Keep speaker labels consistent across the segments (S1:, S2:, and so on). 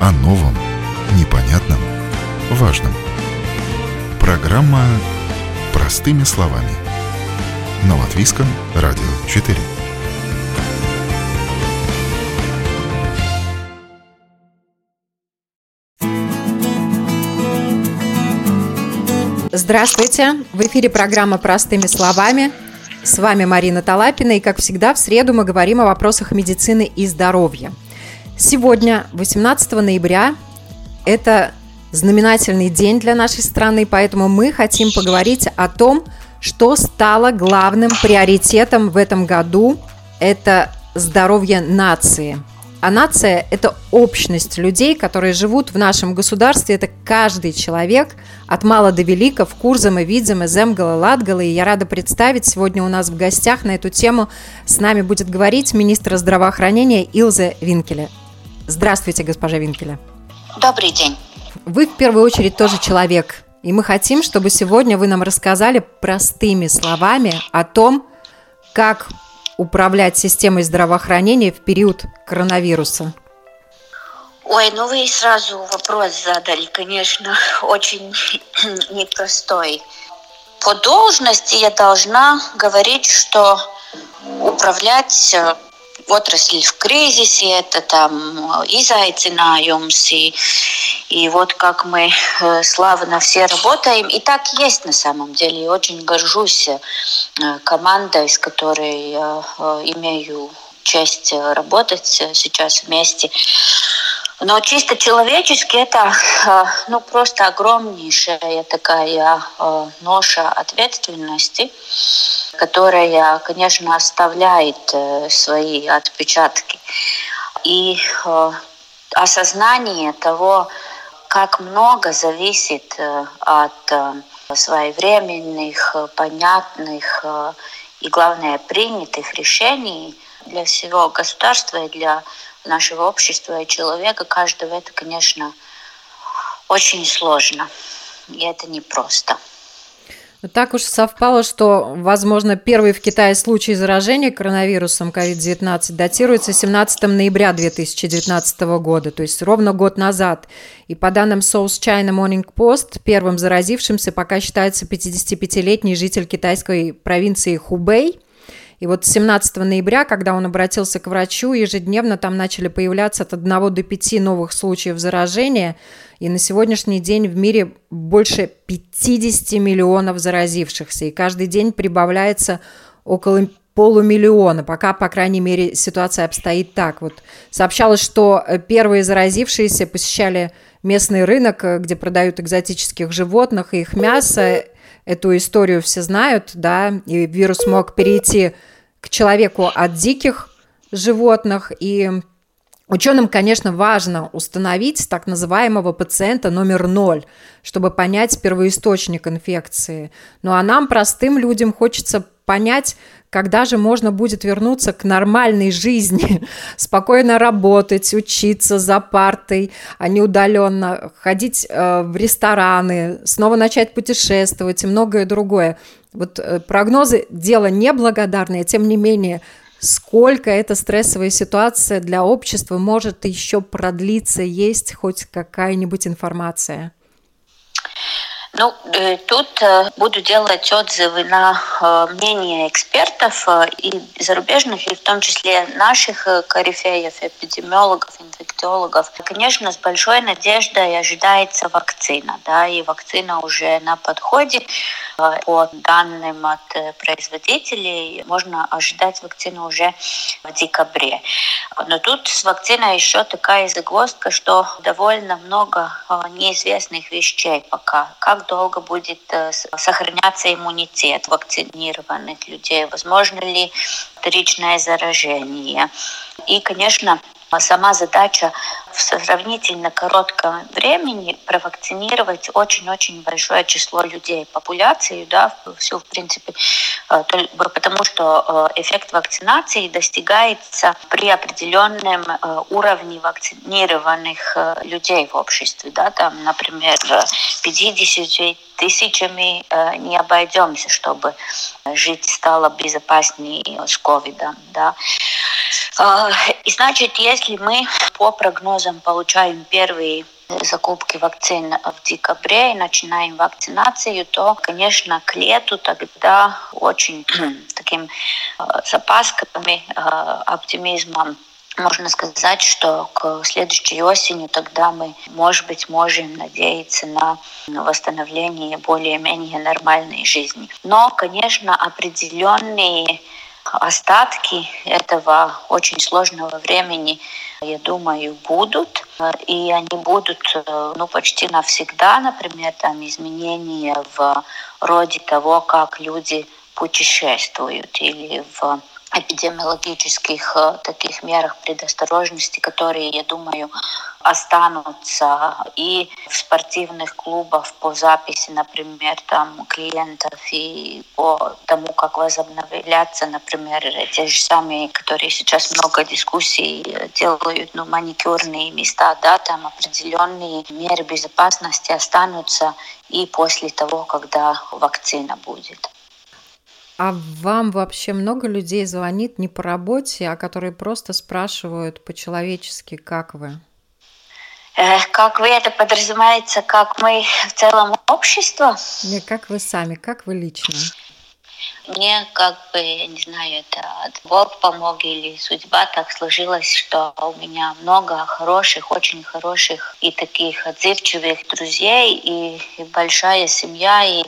S1: о новом, непонятном, важном. Программа «Простыми словами» на Латвийском радио 4.
S2: Здравствуйте! В эфире программа «Простыми словами». С вами Марина Талапина, и, как всегда, в среду мы говорим о вопросах медицины и здоровья. Сегодня, 18 ноября, это знаменательный день для нашей страны, поэтому мы хотим поговорить о том, что стало главным приоритетом в этом году. Это здоровье нации – а нация – это общность людей, которые живут в нашем государстве. Это каждый человек, от мала до велика, в Курзам и Видзам, и Земгала, Латгала. И я рада представить, сегодня у нас в гостях на эту тему с нами будет говорить министр здравоохранения Илза Винкеле. Здравствуйте, госпожа Винкеле.
S3: Добрый день.
S2: Вы в первую очередь тоже человек. И мы хотим, чтобы сегодня вы нам рассказали простыми словами о том, как управлять системой здравоохранения в период коронавируса?
S3: Ой, ну вы сразу вопрос задали, конечно, очень непростой. По должности я должна говорить, что управлять э, отрасль в кризисе, это там изaicinājums, и, и вот как мы э, славно все работаем. И так есть на самом деле. И очень горжусь э, командой, с которой э, имею честь работать сейчас вместе. Но чисто человечески это ну, просто огромнейшая такая ноша ответственности которая, конечно, оставляет э, свои отпечатки. И э, осознание того, как много зависит э, от своевременных, понятных и, главное, принятых решений для всего государства и для нашего общества и человека, каждого, это, конечно, очень сложно. И это непросто.
S2: Так уж совпало, что, возможно, первый в Китае случай заражения коронавирусом COVID-19 датируется 17 ноября 2019 года, то есть ровно год назад. И по данным South China Morning Post, первым заразившимся пока считается 55-летний житель китайской провинции Хубэй – и вот 17 ноября, когда он обратился к врачу, ежедневно там начали появляться от 1 до 5 новых случаев заражения. И на сегодняшний день в мире больше 50 миллионов заразившихся. И каждый день прибавляется около полумиллиона. Пока, по крайней мере, ситуация обстоит так. Вот сообщалось, что первые заразившиеся посещали местный рынок, где продают экзотических животных и их мясо. Эту историю все знают, да, и вирус мог перейти к человеку от диких животных. И ученым, конечно, важно установить так называемого пациента номер ноль, чтобы понять первоисточник инфекции. Ну а нам, простым людям, хочется понять, когда же можно будет вернуться к нормальной жизни, спокойно работать, учиться за партой, а не удаленно, ходить э, в рестораны, снова начать путешествовать и многое другое. Вот э, прогнозы – дело неблагодарное, тем не менее, сколько эта стрессовая ситуация для общества может еще продлиться, есть хоть какая-нибудь информация?
S3: Ну, э, тут э, буду делать отзывы на э, мнение экспертов и зарубежных, и в том числе наших корифеев, эпидемиологов, инфекциологов. Конечно, с большой надеждой ожидается вакцина, да, и вакцина уже на подходе. По данным от производителей, можно ожидать вакцину уже в декабре. Но тут с вакциной еще такая загвоздка, что довольно много неизвестных вещей пока. Как долго будет э, сохраняться иммунитет вакцинированных людей, возможно ли вторичное заражение. И, конечно, сама задача в сравнительно коротком времени провакцинировать очень-очень большое число людей, популяцию, да, всю, в принципе, э, потому что э, эффект вакцинации достигается при определенном э, уровне вакцинированных людей в обществе, да, там, например, 50 тысячами не обойдемся, чтобы жить стало безопаснее с ковидом, да. И значит, если мы по прогнозам получаем первые закупки вакцин в декабре и начинаем вакцинацию, то, конечно, к лету тогда очень таким запасками, оптимизмом можно сказать, что к следующей осени тогда мы, может быть, можем надеяться на восстановление более-менее нормальной жизни. Но, конечно, определенные остатки этого очень сложного времени, я думаю, будут. И они будут ну, почти навсегда, например, там изменения в роде того, как люди путешествуют или в эпидемиологических э, таких мерах предосторожности, которые, я думаю, останутся и в спортивных клубах по записи, например, там клиентов и по тому, как возобновляться, например, те же самые, которые сейчас много дискуссий делают, ну, маникюрные места, да, там определенные меры безопасности останутся и после того, когда вакцина будет.
S2: А вам вообще много людей звонит не по работе, а которые просто спрашивают по-человечески, как вы?
S3: Как вы это подразумеваете, как мы в целом общество?
S2: Не, как вы сами, как вы лично?
S3: Мне как бы, я не знаю, это Бог помог или судьба так сложилась, что у меня много хороших, очень хороших и таких отзывчивых друзей, и, и большая семья, и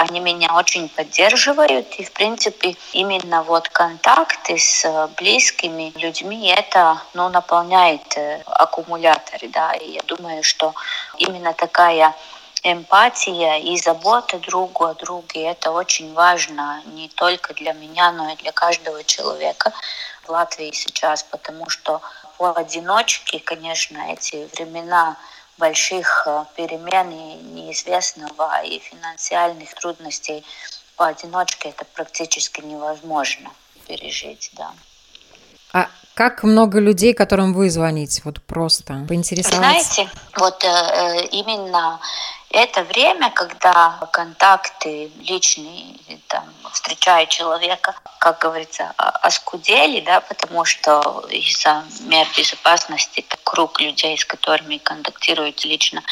S3: они меня очень поддерживают. И, в принципе, именно вот контакты с э, близкими людьми, это ну, наполняет э, аккумуляторы. Да? И я думаю, что именно такая эмпатия и забота другу о друге – это очень важно не только для меня, но и для каждого человека в Латвии сейчас, потому что по одиночке, конечно, эти времена больших э, перемен и неизвестного и финансовых трудностей поодиночке это практически невозможно пережить, да.
S2: А как много людей, которым вы звоните? Вот просто поинтересоваться.
S3: Знаете, вот э, э именно это время, когда контакты личные, там, встречая человека, как говорится, оскудели, да, потому что из-за мер безопасности круг людей, с которыми контактируют лично,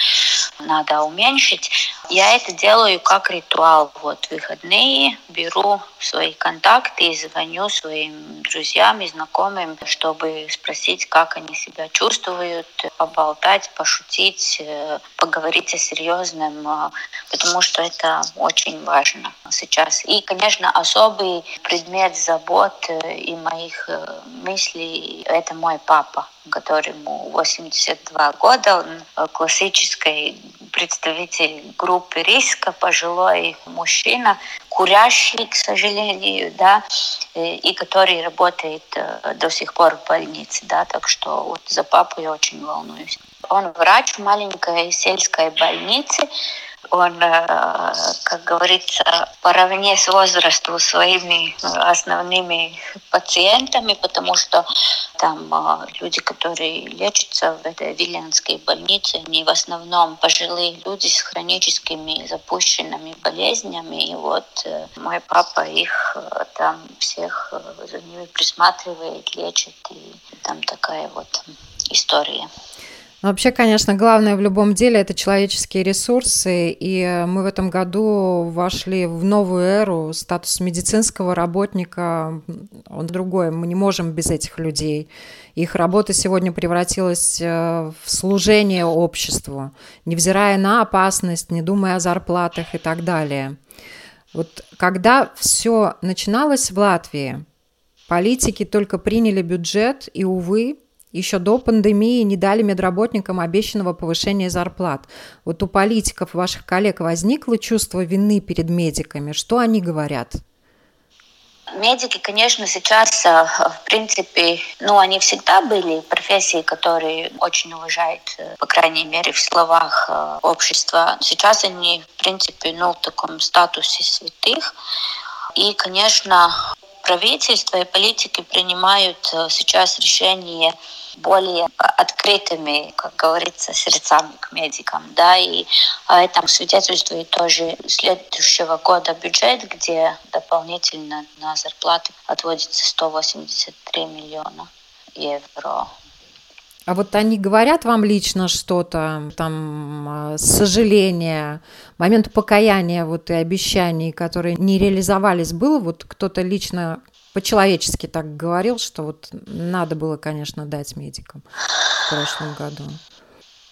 S3: надо уменьшить. Я это делаю как ритуал. Вот выходные беру свои контакты и звоню своим друзьям и знакомым, чтобы спросить, как они себя чувствуют, поболтать, пошутить, э, поговорить о серьезном, э, потому что это очень важно сейчас. И, конечно, особый предмет забот э, и моих мыслей – это мой папа которому 82 года. Он классический представитель группы риска, пожилой мужчина, курящий, к сожалению, да, и который работает э, до сих пор в больнице, да, так что вот за папу я очень волнуюсь. Он врач в маленькой сельской больнице, он, э, как говорится, поравне с возрастом своими основными пациентами, потому что там э, люди, которые лечатся в этой Вильянской больнице, они в основном пожилые люди с хроническими запущенными болезнями. И вот э, мой папа их там всех за ними присматривает, лечит. И там такая вот история.
S2: Вообще, конечно, главное в любом деле это человеческие ресурсы, и мы в этом году вошли в новую эру. Статус медицинского работника, он другой. Мы не можем без этих людей. Их работа сегодня превратилась э, в служение обществу, невзирая на опасность, не думая о зарплатах и так далее. Вот когда все начиналось в Латвии, политики только приняли бюджет, и, увы, еще до пандемии не дали медработникам обещанного повышения зарплат. Вот у политиков, ваших коллег, возникло чувство вины перед медиками. Что они говорят?
S3: Медики, конечно, сейчас, э, в принципе, ну, они всегда были профессии, которые очень уважают, э, по крайней мере, в словах э, общества. Сейчас они, в принципе, ну, в таком статусе святых. И, конечно, правительство и политики принимают сейчас решения более открытыми, как говорится, сердцами к медикам. Да, и о этом свидетельствует тоже следующего года бюджет, где дополнительно на зарплаты отводится 183 миллиона евро.
S2: А вот они говорят вам лично что-то, там, э, сожаление, момент покаяния вот и обещаний, которые не реализовались, было вот кто-то лично по-человечески так говорил, что вот надо было, конечно, дать медикам в прошлом году?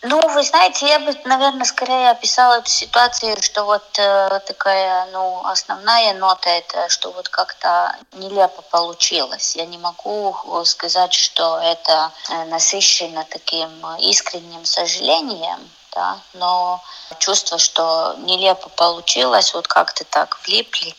S3: Ну, вы знаете, я бы, наверное, скорее описала эту ситуацию, что вот э, такая, ну, основная нота это, что вот как-то нелепо получилось. Я не могу сказать, что это э, насыщено таким искренним сожалением, да, но чувство, что нелепо получилось, вот как-то так влипли, э,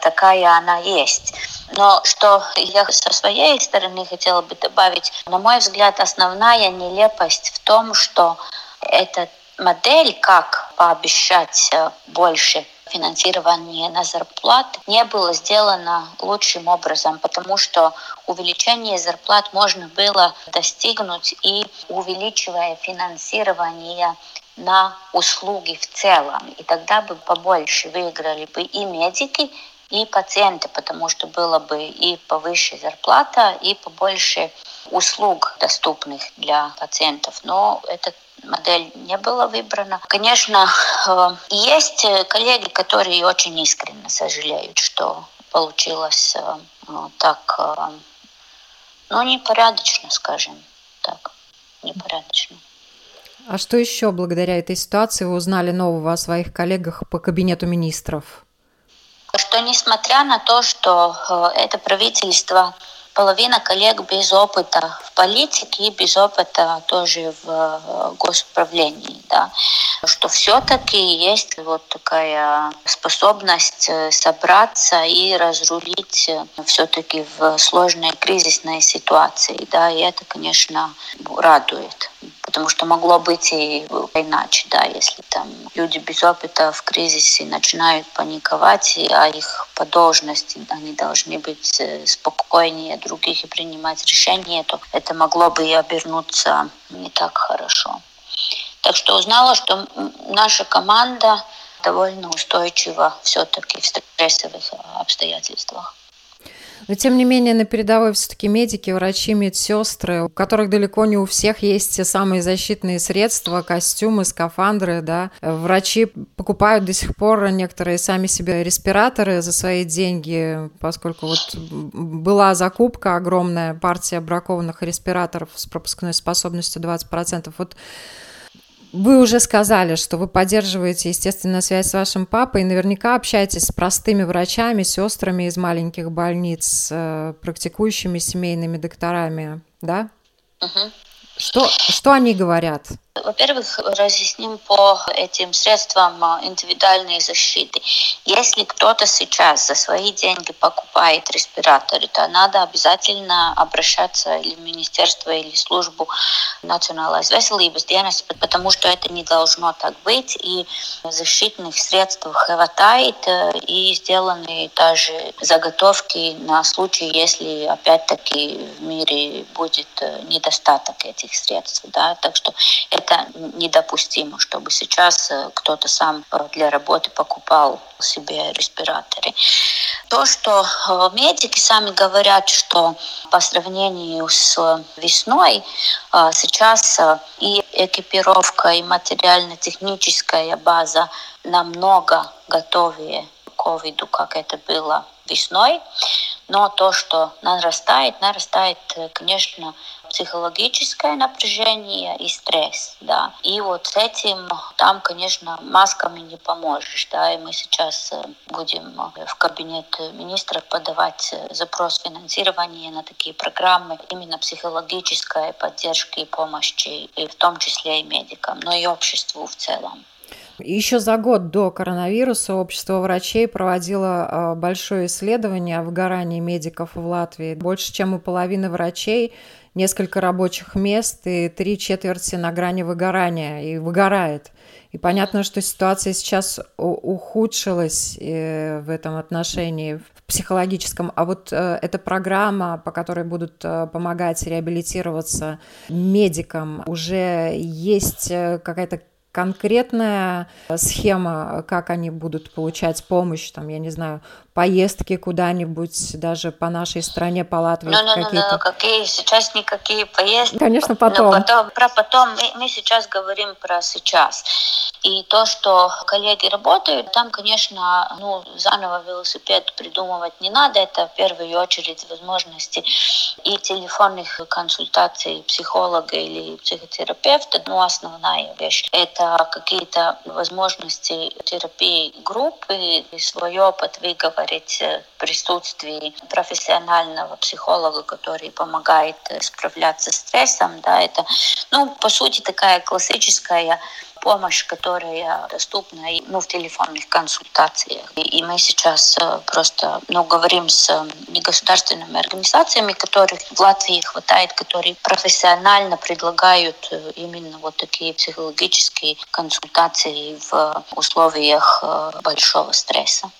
S3: такая она есть. Но что я со своей стороны хотела бы добавить, на мой взгляд, основная нелепость в том, что эта модель, как пообещать э, больше финансирования на зарплат не было сделано лучшим образом, потому что увеличение зарплат можно было достигнуть и увеличивая финансирование на услуги в целом. И тогда бы побольше выиграли бы и медики, и пациенты, потому что было бы и повыше зарплата, и побольше услуг доступных для пациентов. Но эта модель не была выбрана. Конечно, э, есть коллеги, которые очень искренне сожалеют, что получилось э, так, э, ну, непорядочно, скажем так, непорядочно.
S2: А что еще благодаря этой ситуации вы узнали нового о своих коллегах по кабинету министров?
S3: Что несмотря на то, что э, это правительство половина коллег без опыта в политике и без опыта тоже в э, госуправлении, да, что все-таки есть вот такая способность э, собраться и разрулить все-таки в сложной кризисной ситуации, да, и это, конечно, радует потому что могло быть и иначе, да, если там люди без опыта в кризисе начинают паниковать, а их по должности они должны быть э, спокойнее других и принимать решения, то это могло бы и обернуться не так хорошо. Так что узнала, что наша команда довольно устойчива все-таки в стрессовых обстоятельствах.
S2: Но тем не менее на передовой все-таки медики, врачи, медсестры, у которых далеко не у всех есть те самые защитные средства, костюмы, скафандры, да. Врачи покупают до сих пор некоторые сами себе респираторы за свои деньги, поскольку вот была закупка огромная партия бракованных респираторов с пропускной способностью 20%. Вот вы уже сказали, что вы поддерживаете, естественно, связь с вашим папой, и наверняка общаетесь с простыми врачами, сестрами из маленьких больниц, э, практикующими семейными докторами, да?
S3: Угу.
S2: Что, что они говорят?
S3: Во-первых, разъясним по этим средствам а, индивидуальной защиты. Если кто-то сейчас за свои деньги покупает респираторы, то надо обязательно обращаться или в министерство, или в службу национальной dienas, потому что это не должно так быть. И защитных средств хватает, э, и сделаны даже заготовки на случай, если опять-таки в мире будет э, недостаток этих средств. Да? Так что это это недопустимо, чтобы сейчас э, кто-то сам э, для работы покупал себе респираторы. То, что э, медики сами говорят, что по сравнению с весной сейчас и экипировка, и материально-техническая база намного готовее к ковиду, как это было весной. Но то, что нарастает, нарастает, конечно, психологическое напряжение и стресс, да. И вот с этим там, конечно, масками не поможешь, да, и мы сейчас э, будем э, в кабинет министров подавать э, запрос финансирования на такие программы именно психологической поддержки и помощи, и в том числе и медикам, но и обществу в целом.
S2: Еще за год до коронавируса общество врачей проводило а, большое исследование о выгорании медиков в Латвии. Больше, чем у половины врачей несколько рабочих мест и три четверти на грани выгорания и выгорает. И понятно, что ситуация сейчас ухудшилась э, в этом отношении, в психологическом. А вот э, эта программа, по которой будут э, помогать реабилитироваться медикам, уже есть какая-то конкретная схема, как они будут получать помощь, там, я не знаю, поездки куда-нибудь, даже по нашей стране, по Латвии
S3: ну, ну, какие-то? Ну, какие сейчас никакие поездки.
S2: Конечно, потом.
S3: Но потом про потом мы, мы сейчас говорим про сейчас. И то, что коллеги работают, там, конечно, ну, заново велосипед придумывать не надо. Это в первую очередь возможности и телефонных консультаций психолога или психотерапевта. Ну, основная вещь. Это какие-то возможности терапии группы, и свой опыт выговорить говорить э, в присутствии профессионального психолога, который помогает э, справляться с стрессом, да, это, ну, по сути, такая классическая помощь, которая доступна ну, в телефонных консультациях. И мы сейчас э, просто ну, говорим с негосударственными организациями, которых в Латвии хватает, которые профессионально предлагают именно вот такие психологические консультации в условиях большого стресса.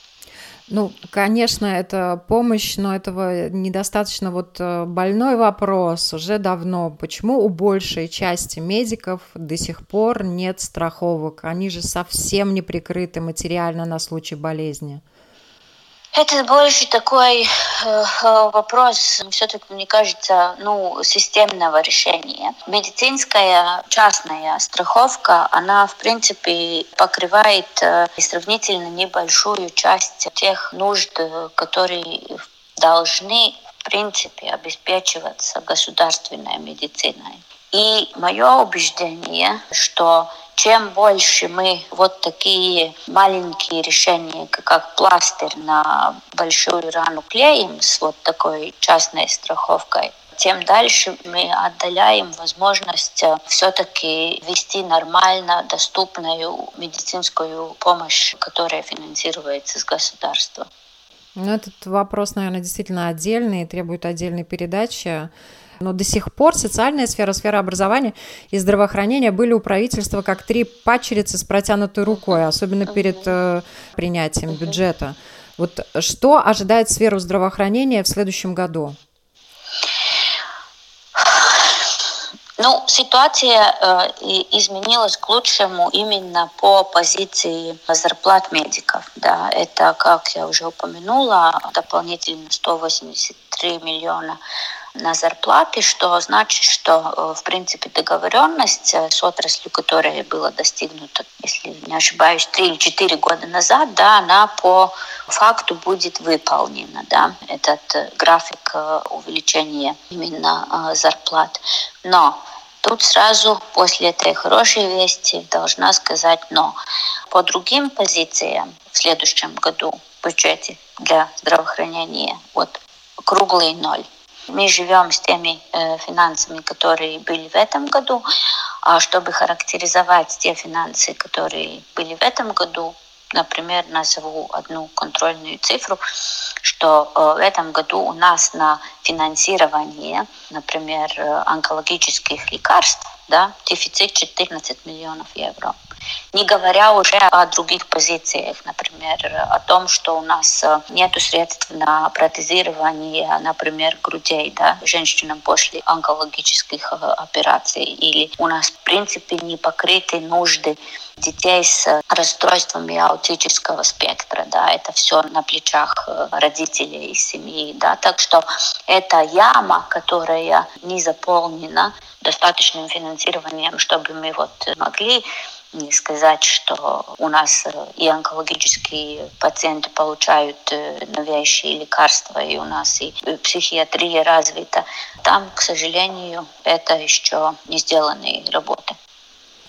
S2: Ну, конечно, это помощь, но этого недостаточно. Вот э, больной вопрос уже давно. Почему у большей части медиков до сих пор нет страховок? Они же совсем не прикрыты материально на случай болезни.
S3: Это больше такой э, э, вопрос, все-таки, мне кажется, ну, системного решения. Медицинская частная страховка, она, в принципе, покрывает э, сравнительно небольшую часть тех нужд, которые должны, в принципе, обеспечиваться государственной медициной. И мое убеждение, что чем больше мы вот такие маленькие решения, как пластырь на большую рану клеим с вот такой частной страховкой, тем дальше мы отдаляем возможность э, все-таки вести нормально доступную медицинскую помощь, которая финансируется с государства.
S2: Ну, этот вопрос, наверное, действительно отдельный и требует отдельной передачи. Но до сих пор социальная сфера, сфера образования и здравоохранения были у правительства как три пачерицы с протянутой рукой, особенно перед э, принятием бюджета. Вот что ожидает сферу здравоохранения в следующем году?
S3: Ну, ситуация э, изменилась к лучшему именно по позиции зарплат медиков. Да, это, как я уже упомянула, дополнительно 183 миллиона на зарплаты, что значит, что э, в принципе договоренность э, с отраслью, которая была достигнута, если не ошибаюсь, три или четыре года назад, да, она по факту будет выполнена, да, этот э, график увеличения именно зарплат. Но Тут сразу после этой хорошей вести должна сказать «но». По другим позициям в следующем году в бюджете для здравоохранения вот круглый ноль. Мы живем с теми э, финансами, которые были в этом году, а чтобы характеризовать те финансы, которые были в этом году, например, назову одну контрольную цифру, что э, в этом году у нас на финансирование, например, э, онкологических лекарств, да, дефицит 14 миллионов евро. Не говоря уже о других позициях, например, о том, что у нас э, нет средств на протезирование, например, грудей да, женщинам после онкологических э, операций. Или у нас, в принципе, не покрыты нужды детей с расстройствами аутического спектра, да, это все на плечах э, родителей и семьи, да, так что это яма, которая не заполнена достаточным финансированием, чтобы мы вот могли не сказать, что у нас э, и онкологические пациенты получают э, новейшие лекарства, и у нас и психиатрия развита. Там, к сожалению, это еще не сделанные работы.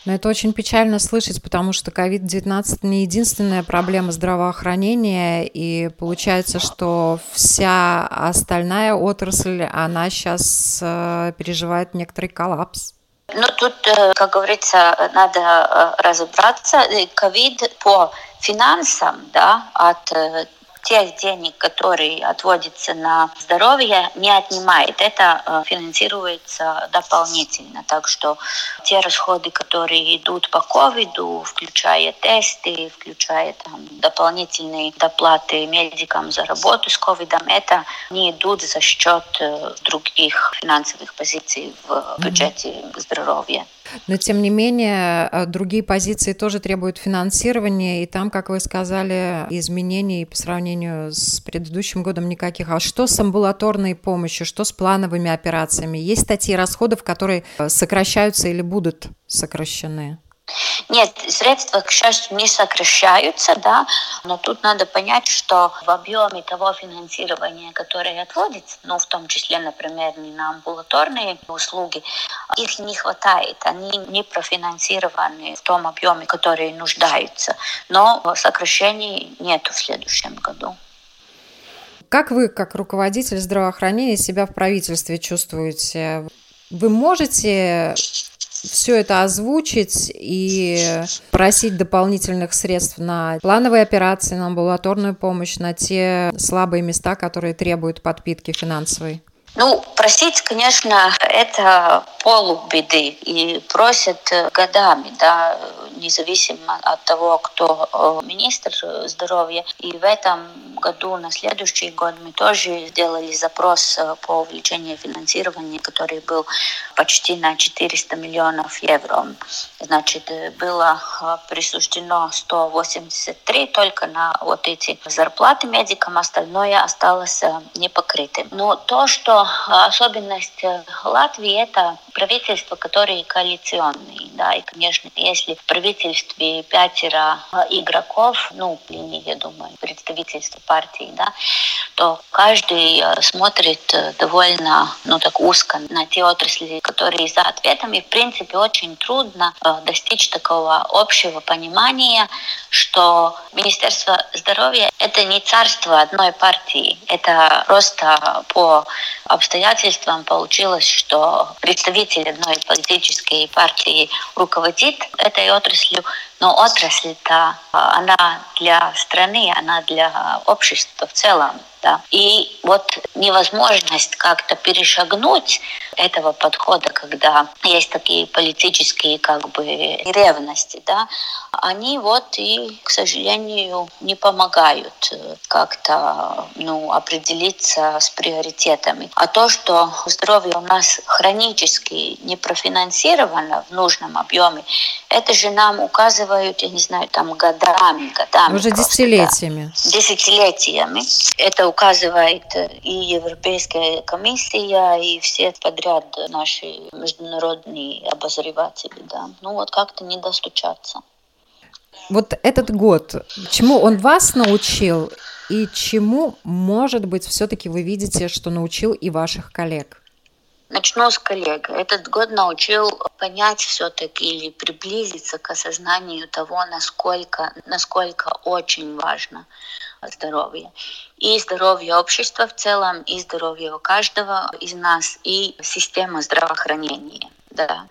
S2: Но это очень печально слышать, потому что COVID-19 не единственная проблема здравоохранения, и получается, что вся остальная отрасль, она сейчас э, переживает некоторый коллапс.
S3: Ну, тут, э, как говорится, надо э, разобраться. Ковид по финансам, да, от тех денег, которые отводятся на здоровье, не отнимает. Это э, финансируется дополнительно. Так что те расходы, которые идут по ковиду, включая тесты, включая там, дополнительные доплаты медикам за работу с ковидом, это не идут за счет э, других финансовых позиций в бюджете здоровья.
S2: Но, тем не менее, э, другие позиции тоже требуют финансирования, и там, как вы сказали, изменений по сравнению с предыдущим годом никаких. А что с амбулаторной помощью, что с плановыми операциями? Есть статьи расходов, которые э, сокращаются или будут сокращены?
S3: Нет, средства, к счастью, не сокращаются, да, но тут надо понять, что в объеме того финансирования, которое отводится, ну, в том числе, например, не на амбулаторные услуги, их не хватает, они не профинансированы в том объеме, который нуждаются, но сокращений нет в следующем году.
S2: Как вы, как руководитель здравоохранения, себя в правительстве чувствуете? Вы можете все это озвучить и просить дополнительных средств на плановые операции, на амбулаторную помощь, на те слабые места, которые требуют подпитки финансовой?
S3: Ну, просить, конечно, это полубеды и просят э, годами, да, независимо от того, кто э, министр здоровья. И в этом году, на следующий год, мы тоже сделали запрос э, по увеличению финансирования, который был почти на 400 миллионов евро. Значит, было присуждено 183 только на вот эти зарплаты медикам, остальное осталось непокрытым. Но то, что особенность э, Латвии – это правительство, которое коалиционное. Да, и, конечно, если в правительстве пятеро э, игроков, ну, я думаю, представительство партии, да, то каждый э, смотрит довольно, ну, так узко на те отрасли, которые за ответом. И, в принципе, очень трудно достичь такого общего понимания, что Министерство здоровья – это не царство одной партии, это просто по обстоятельствам получилось, что представитель одной политической партии руководит этой отраслью, но отрасль-то, она для страны, она для общества в целом. Да. И вот невозможность как-то перешагнуть этого подхода, когда есть такие политические как бы ревности, да, они вот и, к сожалению, не помогают как-то ну, определиться с приоритетами. А то, что здоровье у нас хронически не профинансировано в нужном объеме, это же нам указывают, я не знаю, там годами, годами.
S2: Уже просто, десятилетиями.
S3: Да, десятилетиями. Это указывает и Европейская комиссия, и все подряд наши международные обозреватели. Да. Ну вот как-то не достучаться.
S2: Вот этот год, чему он вас научил и чему, может быть, все-таки вы видите, что научил и ваших коллег?
S3: Начну с коллег. Этот год научил понять все-таки или приблизиться к осознанию того, насколько, насколько очень важно здоровье. И здоровье общества в целом, и здоровье каждого из нас, и система здравоохранения. Да.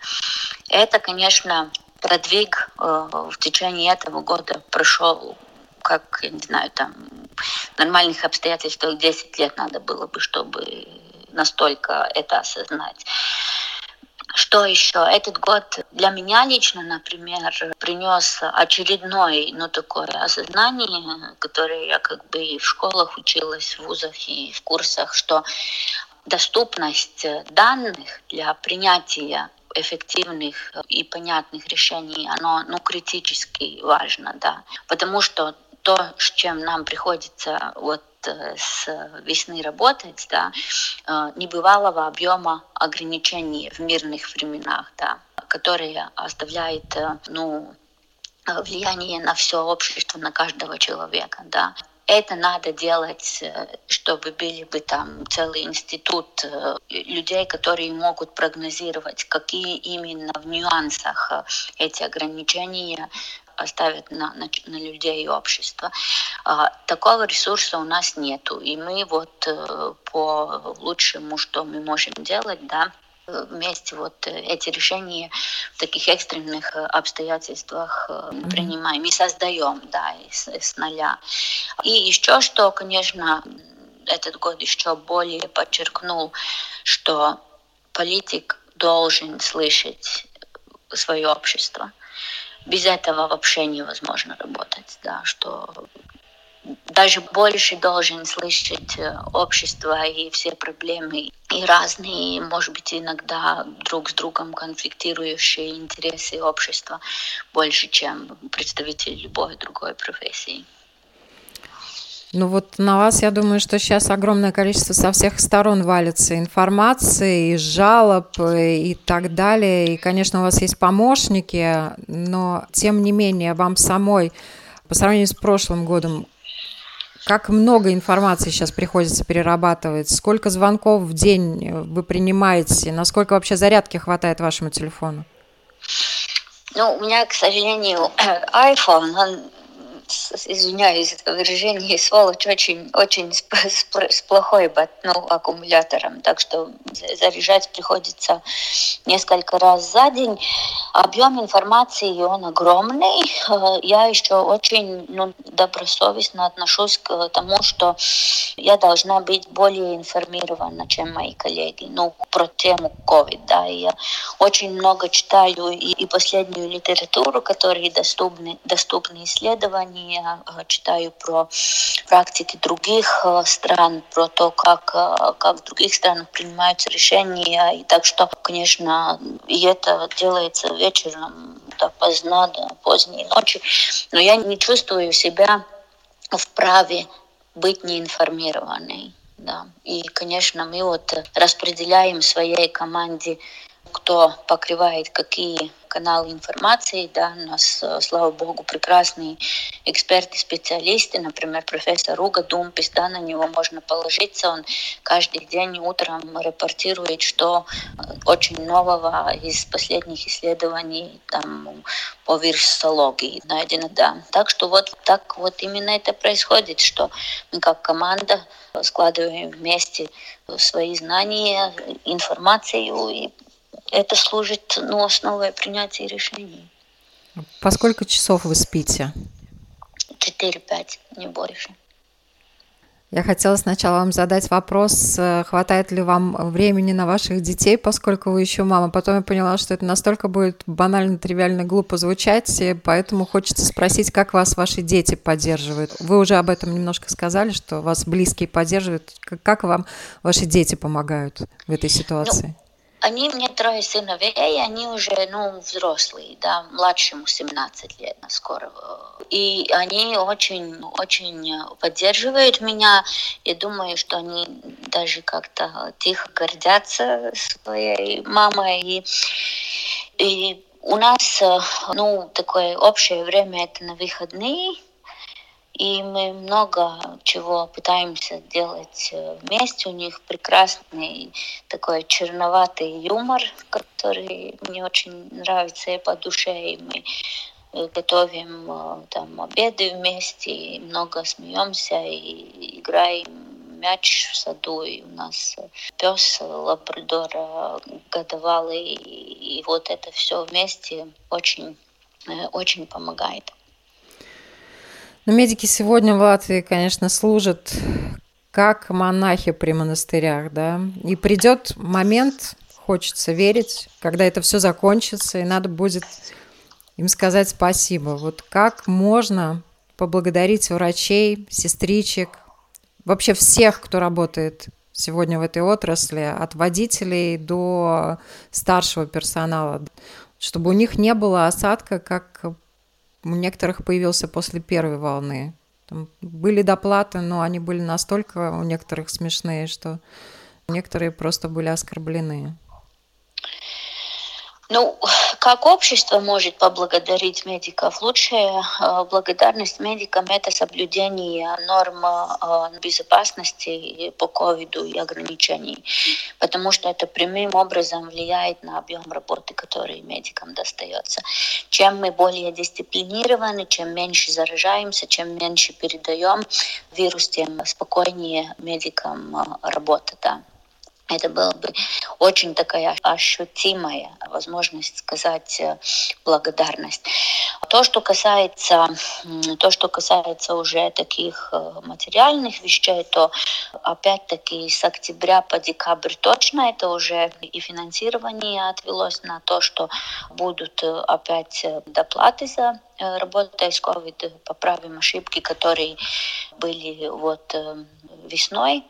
S3: Это, конечно, продвиг э, в течение этого года прошел как, я не знаю, там, в нормальных обстоятельствах 10 лет надо было бы, чтобы настолько это осознать. Что еще? Этот год для меня лично, например, принес очередное, ну, такое осознание, которое я как бы и в школах училась, в вузах и в курсах, что доступность данных для принятия эффективных и понятных решений, оно ну, критически важно, да. Потому что то, с чем нам приходится вот с весны работать, да, э, небывалого объема ограничений в мирных временах, да, которые оставляют э, ну, влияние на все общество, на каждого человека. Да это надо делать, э, чтобы были бы там целый институт э, людей, которые могут прогнозировать, какие именно в нюансах э, эти ограничения оставят на, на, на людей и общество. А, такого ресурса у нас нету. И мы вот по лучшему, что мы можем делать, да, вместе вот э, эти решения в таких экстренных э, обстоятельствах mm-hmm. принимаем и создаем, да, с, с нуля. И еще что, конечно, этот год еще более подчеркнул, что политик должен слышать свое общество. Без этого вообще невозможно работать, да, что даже больше должен слышать э, общество и все проблемы и разные, может быть, иногда друг с другом конфликтирующие интересы общества больше, чем представители любой другой профессии.
S2: Ну вот на вас, я думаю, что сейчас огромное количество со всех сторон валится информации, и жалоб, и так далее. И, конечно, у вас есть помощники, но тем не менее вам самой по сравнению с прошлым годом, как много информации сейчас приходится перерабатывать? Сколько звонков в день вы принимаете? Насколько вообще зарядки хватает вашему телефону?
S3: Ну, у меня, к сожалению, iPhone, он извиняюсь за выражение, сволочь очень, очень с, с, с плохой ну, аккумулятором, так что заряжать приходится несколько раз за день. Объем информации, он огромный. Э, я еще очень ну, добросовестно отношусь к тому, что я должна быть более информирована, чем мои коллеги, ну, про тему COVID, да, и я очень много читаю и, и последнюю литературу, которые доступны, доступны исследования, исследования, э, читаю про практики других э, стран, про то, как, э, как в других странах принимаются решения. И так что, конечно, и это делается вечером до поздна, до поздней ночи. Но я не чувствую себя вправе быть неинформированной. Да. И, конечно, мы вот распределяем своей команде, кто покрывает какие каналы информации, да, у нас, э, слава богу, прекрасные эксперты, специалисты, например, профессор Руга Думпис, да, на него можно положиться, он каждый день утром репортирует, что э, очень нового из последних исследований там, по вирусологии найдено, да. Так что вот так вот именно это происходит, что мы как команда складываем вместе свои знания, информацию и это служит ну, основой принятия решений.
S2: По сколько часов вы спите?
S3: 4-5, не больше.
S2: Я хотела сначала вам задать вопрос, э, хватает ли вам времени на ваших детей, поскольку вы еще мама. Потом я поняла, что это настолько будет банально, тривиально, глупо звучать, и поэтому хочется спросить, как вас ваши дети поддерживают. Вы уже об этом немножко сказали, что вас близкие поддерживают. Как вам ваши дети помогают в этой ситуации?
S3: Ну, они, мне трое сыновей, они уже, ну, взрослые, да, младшему 17 лет скоро. И они очень, очень поддерживают меня. Я думаю, что они даже как-то тихо гордятся своей мамой. И, и у нас, ну, такое общее время это на выходные, и мы много чего пытаемся делать э, вместе. У них прекрасный такой черноватый юмор, который мне очень нравится и по душе. И мы э, готовим э, там обеды вместе, много смеемся и играем мяч в саду, и у нас пес лабрадора годовалый, и вот это все вместе очень, очень помогает.
S2: Но медики сегодня в Латвии, конечно, служат как монахи при монастырях, да. И придет момент, хочется верить, когда это все закончится, и надо будет им сказать спасибо. Вот как можно поблагодарить врачей, сестричек, вообще всех, кто работает сегодня в этой отрасли, от водителей до старшего персонала, чтобы у них не было осадка, как у некоторых появился после первой волны. Там были доплаты, но они были настолько у некоторых смешные, что некоторые просто были оскорблены.
S3: Ну, как общество может поблагодарить медиков? Лучшая э, благодарность медикам – это соблюдение норм э, безопасности по ковиду и ограничений, потому что это прямым образом влияет на объем работы, который медикам достается. Чем мы более дисциплинированы, чем меньше заражаемся, чем меньше передаем вирус, тем спокойнее медикам э, работа. Да. Это было бы очень такая ощутимая возможность сказать э, благодарность. То, что касается, то, что касается уже таких э, материальных вещей, то опять-таки с октября по декабрь точно это уже и финансирование отвелось на то, что будут э, опять доплаты за работой с COVID, поправим ошибки, которые были вот весной.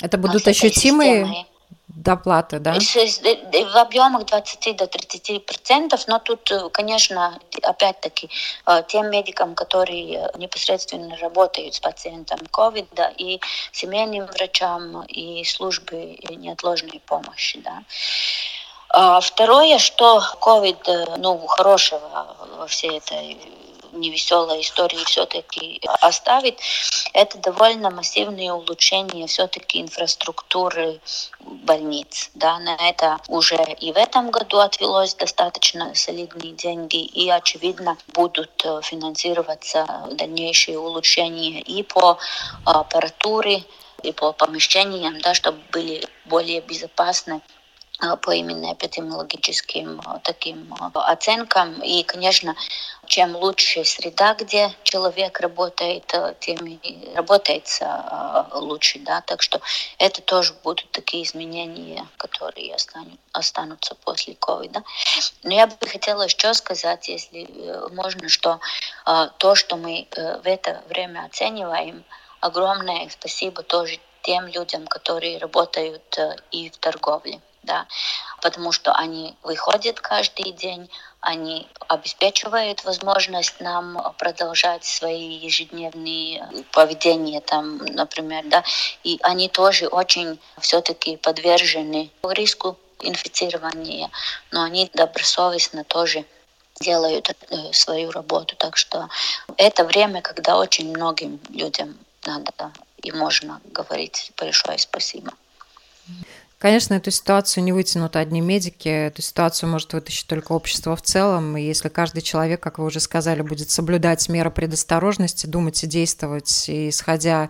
S2: Это будут ощутимые системой доплаты, да?
S3: В объемах 20 до 30 процентов, но тут, э, конечно, опять-таки, э, тем медикам, которые непосредственно работают с пациентом COVID, да, и семейным врачам, и службы неотложной помощи, да. А второе, что COVID, э, ну, хорошего во всей этой невеселая история все-таки оставит, это довольно массивные улучшения все-таки инфраструктуры больниц. Да, на это уже и в этом году отвелось достаточно солидные деньги, и, очевидно, будут э, финансироваться дальнейшие улучшения и по аппаратуре, и по помещениям, да, чтобы были более безопасны по именно эпидемиологическим э, таким э, оценкам. И, конечно, чем лучше среда, где человек работает, тем работается лучше. Да? Так что это тоже будут такие изменения, которые останутся после ковида. Но я бы хотела еще сказать, если можно, что то, что мы в это время оцениваем, огромное спасибо тоже тем людям, которые работают и в торговле да, потому что они выходят каждый день, они обеспечивают возможность нам продолжать свои ежедневные поведения, там, например, да, и они тоже очень все-таки подвержены риску инфицирования, но они добросовестно тоже делают э, свою работу. Так что это время, когда очень многим людям надо и можно говорить большое спасибо.
S2: Конечно, эту ситуацию не вытянут одни медики, эту ситуацию может вытащить только общество в целом. И если каждый человек, как вы уже сказали, будет соблюдать меры предосторожности, думать и действовать, исходя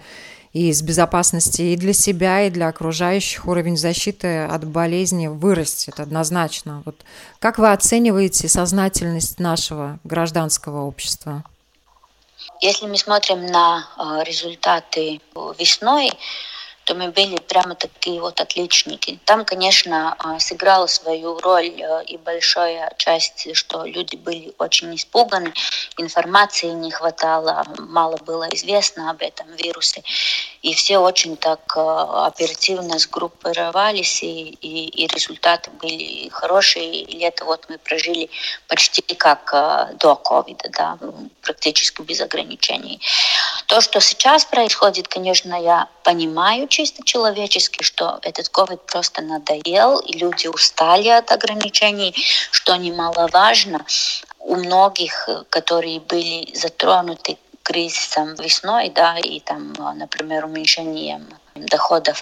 S2: из безопасности и для себя, и для окружающих, уровень защиты от болезни вырастет однозначно. Вот как вы оцениваете сознательность нашего гражданского общества?
S3: Если мы смотрим на э, результаты весной, что мы были прямо такие вот отличники. Там, конечно, а, сыграла свою роль э, и большая часть, что люди были очень испуганы, информации не хватало, мало было известно об этом вирусе. И все очень так э, оперативно сгруппировались, и, и, и результаты были хорошие. И лето вот мы прожили почти как э, до ковида, да, практически без ограничений. То, что сейчас происходит, конечно, я понимаю чисто человечески, что этот ковид просто надоел, и люди устали от ограничений, что немаловажно. У многих, которые были затронуты кризисом весной, да, и там, например, уменьшением доходов,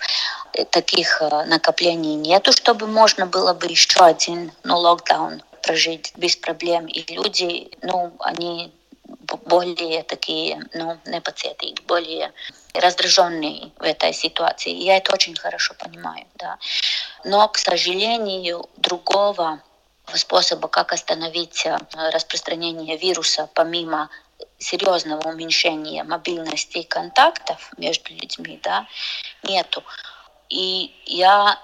S3: таких э, накоплений нету, чтобы можно было бы еще один ну, локдаун прожить без проблем. И люди, ну, они более такие, ну, не пациенты, более раздраженные в этой ситуации. Я это очень хорошо понимаю, да. Но, к сожалению, другого способа, как остановить э, распространение вируса, помимо серьезного уменьшения мобильности и контактов между людьми, да, нету. И я,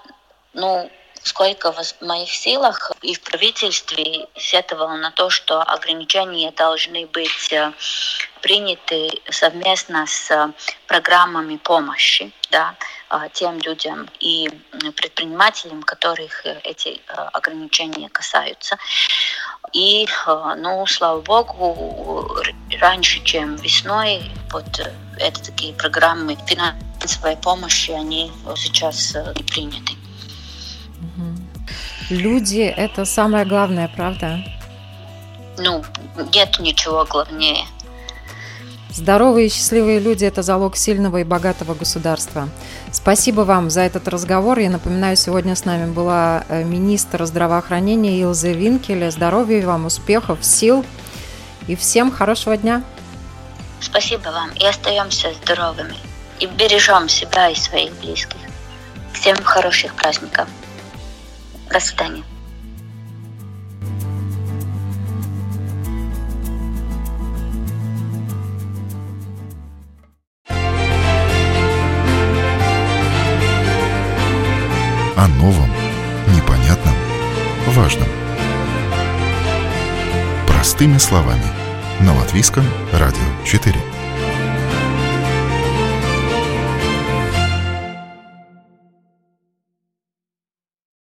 S3: ну, сколько в моих силах и в правительстве сетовала на то, что ограничения должны быть э, приняты совместно с э, программами помощи да, э, тем людям и предпринимателям, которых эти ограничения касаются. И, ну, слава богу, раньше, чем весной, вот это такие программы финансовой помощи, они сейчас приняты.
S2: Люди – это самое главное, правда?
S3: Ну, нет ничего главнее.
S2: Здоровые и счастливые люди – это залог сильного и богатого государства. Спасибо вам за этот разговор. Я напоминаю, сегодня с нами была э, министр здравоохранения Илза Винкеля. Здоровья вам, успехов, сил и всем хорошего дня.
S3: Спасибо вам и остаемся здоровыми. И бережем себя и своих близких. Всем хороших праздников. До свидания.
S1: О новом, непонятном, важном. Простыми словами. На Латвийском радио 4.